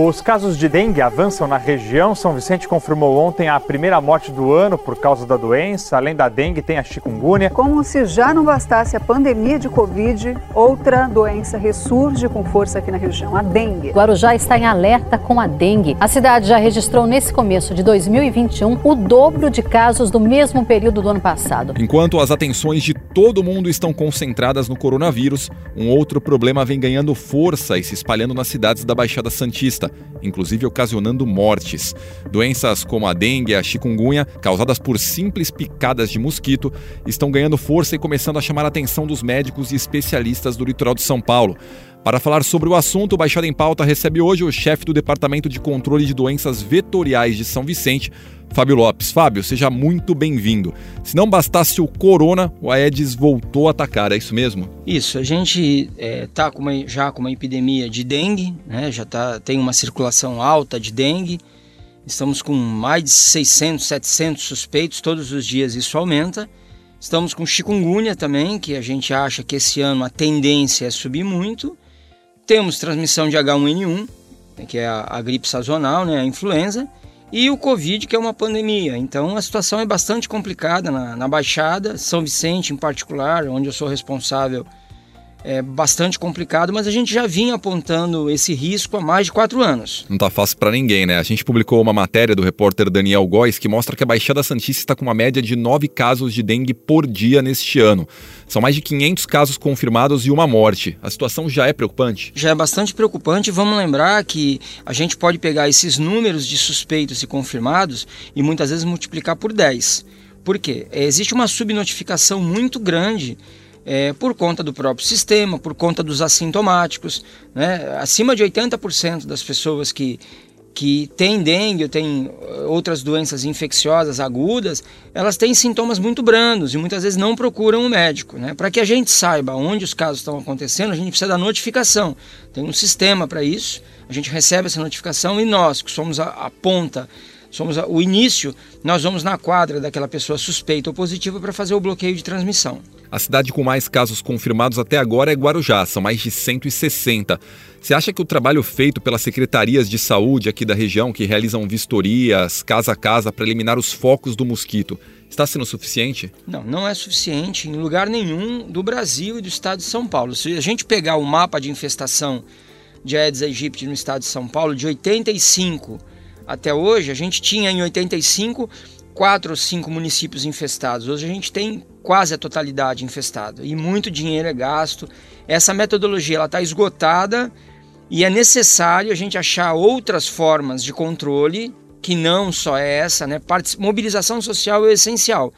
Os casos de dengue avançam na região. São Vicente confirmou ontem a primeira morte do ano por causa da doença. Além da dengue, tem a chikungunya. Como se já não bastasse a pandemia de Covid, outra doença ressurge com força aqui na região, a dengue. Guarujá está em alerta com a dengue. A cidade já registrou nesse começo de 2021 o dobro de casos do mesmo período do ano passado. Enquanto as atenções de todo mundo estão concentradas no coronavírus, um outro problema vem ganhando força e se espalhando nas cidades da Baixada Santista, inclusive ocasionando mortes. Doenças como a dengue e a chikungunya, causadas por simples picadas de mosquito, estão ganhando força e começando a chamar a atenção dos médicos e especialistas do litoral de São Paulo. Para falar sobre o assunto, o Baixada em Pauta recebe hoje o chefe do Departamento de Controle de Doenças Vetoriais de São Vicente, Fábio Lopes. Fábio, seja muito bem-vindo. Se não bastasse o corona, o Aedes voltou a atacar, é isso mesmo? Isso, a gente está é, já com uma epidemia de dengue, né? já tá, tem uma circulação alta de dengue, estamos com mais de 600, 700 suspeitos, todos os dias isso aumenta. Estamos com chikungunya também, que a gente acha que esse ano a tendência é subir muito. Temos transmissão de H1N1, que é a, a gripe sazonal, né, a influenza, e o Covid, que é uma pandemia. Então a situação é bastante complicada na, na Baixada, São Vicente em particular, onde eu sou responsável é bastante complicado, mas a gente já vinha apontando esse risco há mais de quatro anos. Não tá fácil para ninguém, né? A gente publicou uma matéria do repórter Daniel Góes que mostra que a Baixada Santista está com uma média de nove casos de dengue por dia neste ano. São mais de 500 casos confirmados e uma morte. A situação já é preocupante? Já é bastante preocupante. Vamos lembrar que a gente pode pegar esses números de suspeitos e confirmados e muitas vezes multiplicar por 10. Por quê? Existe uma subnotificação muito grande é, por conta do próprio sistema, por conta dos assintomáticos. Né? Acima de 80% das pessoas que, que têm dengue ou têm outras doenças infecciosas agudas, elas têm sintomas muito brandos e muitas vezes não procuram um médico. Né? Para que a gente saiba onde os casos estão acontecendo, a gente precisa da notificação. Tem um sistema para isso, a gente recebe essa notificação e nós, que somos a, a ponta somos o início, nós vamos na quadra daquela pessoa suspeita ou positiva para fazer o bloqueio de transmissão. A cidade com mais casos confirmados até agora é Guarujá, são mais de 160. Você acha que o trabalho feito pelas secretarias de saúde aqui da região, que realizam vistorias casa a casa para eliminar os focos do mosquito, está sendo suficiente? Não, não é suficiente em lugar nenhum do Brasil e do estado de São Paulo. Se a gente pegar o mapa de infestação de Aedes aegypti no estado de São Paulo, de 85 até hoje, a gente tinha em 85 quatro ou cinco municípios infestados. Hoje a gente tem quase a totalidade infestada e muito dinheiro é gasto. Essa metodologia está esgotada e é necessário a gente achar outras formas de controle que não só é essa, né? Mobilização social é essencial,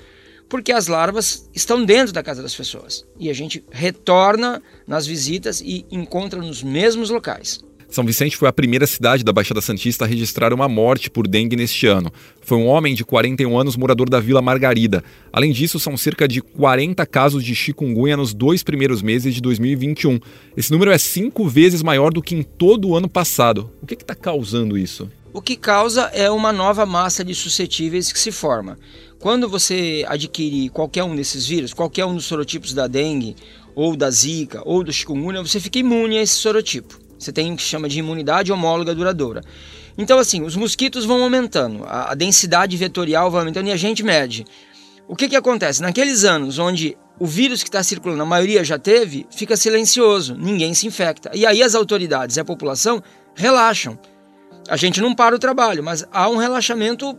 porque as larvas estão dentro da casa das pessoas e a gente retorna nas visitas e encontra nos mesmos locais. São Vicente foi a primeira cidade da Baixada Santista a registrar uma morte por dengue neste ano. Foi um homem de 41 anos, morador da Vila Margarida. Além disso, são cerca de 40 casos de chikungunya nos dois primeiros meses de 2021. Esse número é cinco vezes maior do que em todo o ano passado. O que está causando isso? O que causa é uma nova massa de suscetíveis que se forma. Quando você adquire qualquer um desses vírus, qualquer um dos sorotipos da dengue, ou da zika, ou do chikungunya, você fica imune a esse sorotipo. Você tem o que chama de imunidade homóloga duradoura. Então, assim, os mosquitos vão aumentando, a, a densidade vetorial vai aumentando e a gente mede. O que, que acontece? Naqueles anos onde o vírus que está circulando, a maioria já teve, fica silencioso, ninguém se infecta. E aí as autoridades e a população relaxam. A gente não para o trabalho, mas há um relaxamento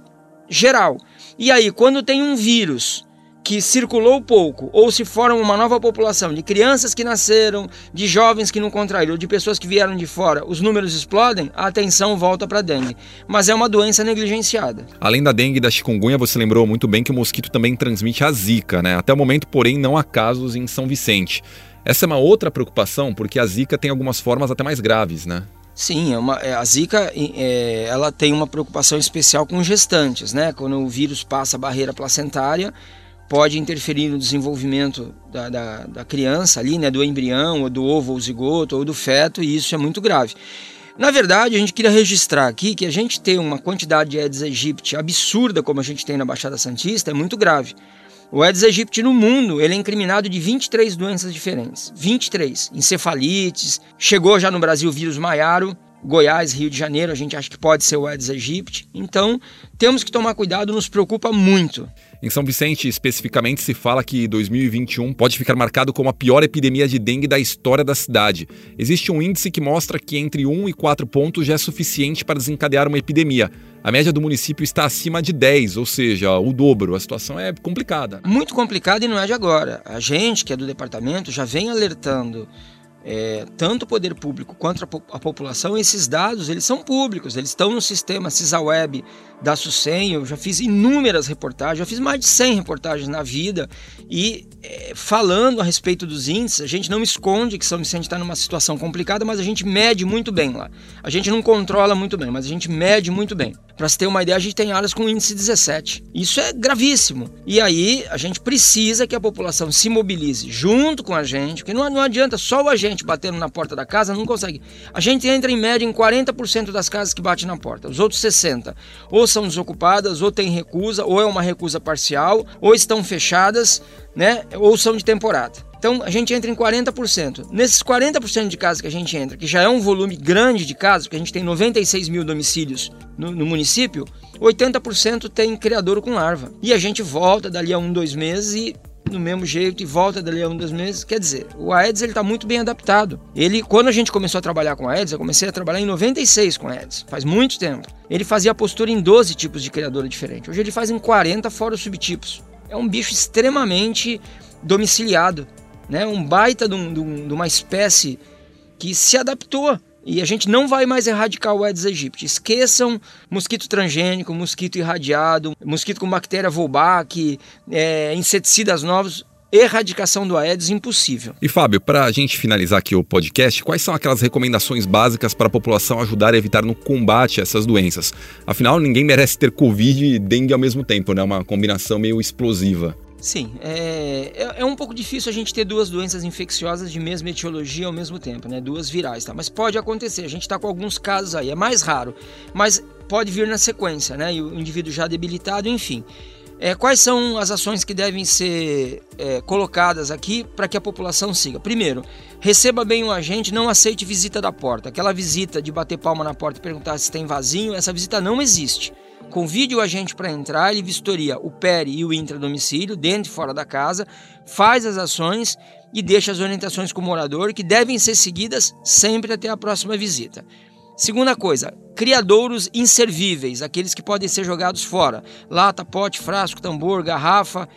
geral. E aí, quando tem um vírus que circulou pouco, ou se forma uma nova população de crianças que nasceram, de jovens que não contraíram, de pessoas que vieram de fora, os números explodem, a atenção volta para a dengue. Mas é uma doença negligenciada. Além da dengue e da chikungunya, você lembrou muito bem que o mosquito também transmite a zika, né? Até o momento, porém, não há casos em São Vicente. Essa é uma outra preocupação, porque a zika tem algumas formas até mais graves, né? Sim, é uma, é, a Zika é, ela tem uma preocupação especial com gestantes, né? Quando o vírus passa a barreira placentária, pode interferir no desenvolvimento da, da, da, criança ali, né, do embrião, ou do ovo ou zigoto, ou do feto, e isso é muito grave. Na verdade, a gente queria registrar aqui que a gente ter uma quantidade de Aedes aegypti absurda como a gente tem na Baixada Santista é muito grave. O Aedes aegypti no mundo, ele é incriminado de 23 doenças diferentes. 23. Encefalites, chegou já no Brasil o vírus Maiaro, Goiás, Rio de Janeiro, a gente acha que pode ser o Aedes aegypti. Então, temos que tomar cuidado, nos preocupa muito. Em São Vicente, especificamente, se fala que 2021 pode ficar marcado como a pior epidemia de dengue da história da cidade. Existe um índice que mostra que entre 1 e 4 pontos já é suficiente para desencadear uma epidemia. A média do município está acima de 10, ou seja, o dobro. A situação é complicada. Muito complicada e não é de agora. A gente, que é do departamento, já vem alertando é, tanto o poder público quanto a, a, população, esses dados eles são públicos, eles estão no sistema CISAWeb da SUSEM, eu já fiz inúmeras reportagens, já fiz mais de 100 reportagens na vida e é, falando a respeito dos índices, a gente não esconde que São Vicente está numa situação complicada, mas a gente mede muito bem lá. A gente não controla muito bem, mas a gente mede muito bem. Para se ter uma ideia, a gente tem áreas com índice 17. Isso é gravíssimo. E aí a gente precisa que a população se mobilize junto com a gente, porque não, não adianta só o agente batendo na porta da casa, não consegue. A gente entra em média em 40% das casas que batem na porta, os outros 60% ou são desocupadas, ou tem recusa, ou é uma recusa parcial, ou estão fechadas, né? Ou são de temporada. Então a gente entra em 40%. Nesses 40% de casas que a gente entra, que já é um volume grande de casas, porque a gente tem 96 mil domicílios no, no município, 80% tem criador com larva. E a gente volta dali a um, dois meses e do mesmo jeito e volta dali a um, dois meses. Quer dizer, o Aedes ele está muito bem adaptado. Ele, quando a gente começou a trabalhar com Aedes, eu comecei a trabalhar em 96 com Aedes, faz muito tempo. Ele fazia postura em 12 tipos de criadora diferente. Hoje ele faz em 40 fora os subtipos. É um bicho extremamente domiciliado né? Um baita de, um, de, um, uma espécie que se adaptou e a gente não vai mais erradicar o Aedes aegypti. Esqueçam mosquito transgênico, mosquito irradiado, mosquito com bactéria Wolbach, é, inseticidas novos. Erradicação do Aedes impossível. E Fábio, para a gente finalizar aqui o podcast, quais são aquelas recomendações básicas para a população ajudar a evitar no combate a essas doenças? Afinal, ninguém merece ter Covid e dengue ao mesmo tempo, né? Uma combinação meio explosiva. Sim, é, é, é, um pouco difícil a gente ter duas doenças infecciosas de mesma etiologia ao mesmo tempo, né? Duas virais, tá? Mas pode acontecer, a gente está com alguns casos aí, é mais raro, mas pode vir na sequência, né? E o indivíduo já debilitado, enfim. É, quais são as ações que devem ser é, colocadas aqui para que a população siga? Primeiro, receba bem o agente, não aceite visita da porta. Aquela visita de bater palma na porta e perguntar se tem vasinho, essa visita não existe. Convide o agente para entrar, ele vistoria o peri e o intradomicílio, dentro e fora da casa, faz as ações e deixa as orientações com o morador, que devem ser seguidas sempre até a próxima visita. Segunda coisa, criadouros inservíveis, aqueles que podem ser jogados fora. Lata, pote, frasco, tambor, garrafa.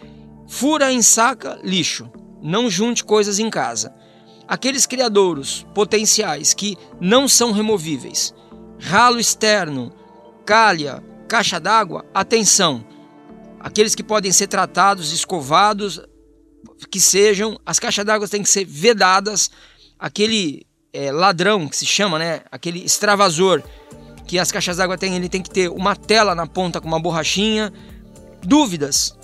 Fura, ensaca, lixo. Não junte coisas em casa. Aqueles criadouros potenciais que não são removíveis. Ralo externo, calha, Caixa d'água, atenção. Aqueles que podem ser tratados, escovados, que sejam, as caixas d'água têm que ser vedadas. Aquele é, ladrão que se chama, né? Aquele extravasor que as caixas d'água têm, ele tem que ter uma tela na ponta com uma borrachinha. Dúvidas?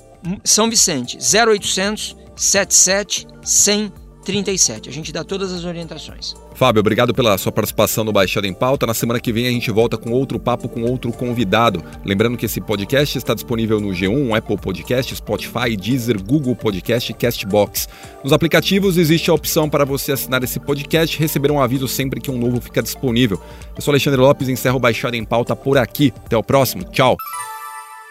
São Vicente, 0800 77 100 37. A gente dá todas as orientações. Fábio, obrigado pela sua participação no Baixada em Pauta. Na semana que vem a gente volta com outro papo com outro convidado. Lembrando que esse podcast está disponível no G1, Apple Podcast, Spotify, Deezer, Google Podcast e Castbox. Nos aplicativos existe a opção para você assinar esse podcast e receber um aviso sempre que um novo fica disponível. Eu sou Alexandre Lopes e encerro o Baixada em Pauta por aqui. Até o próximo. Tchau.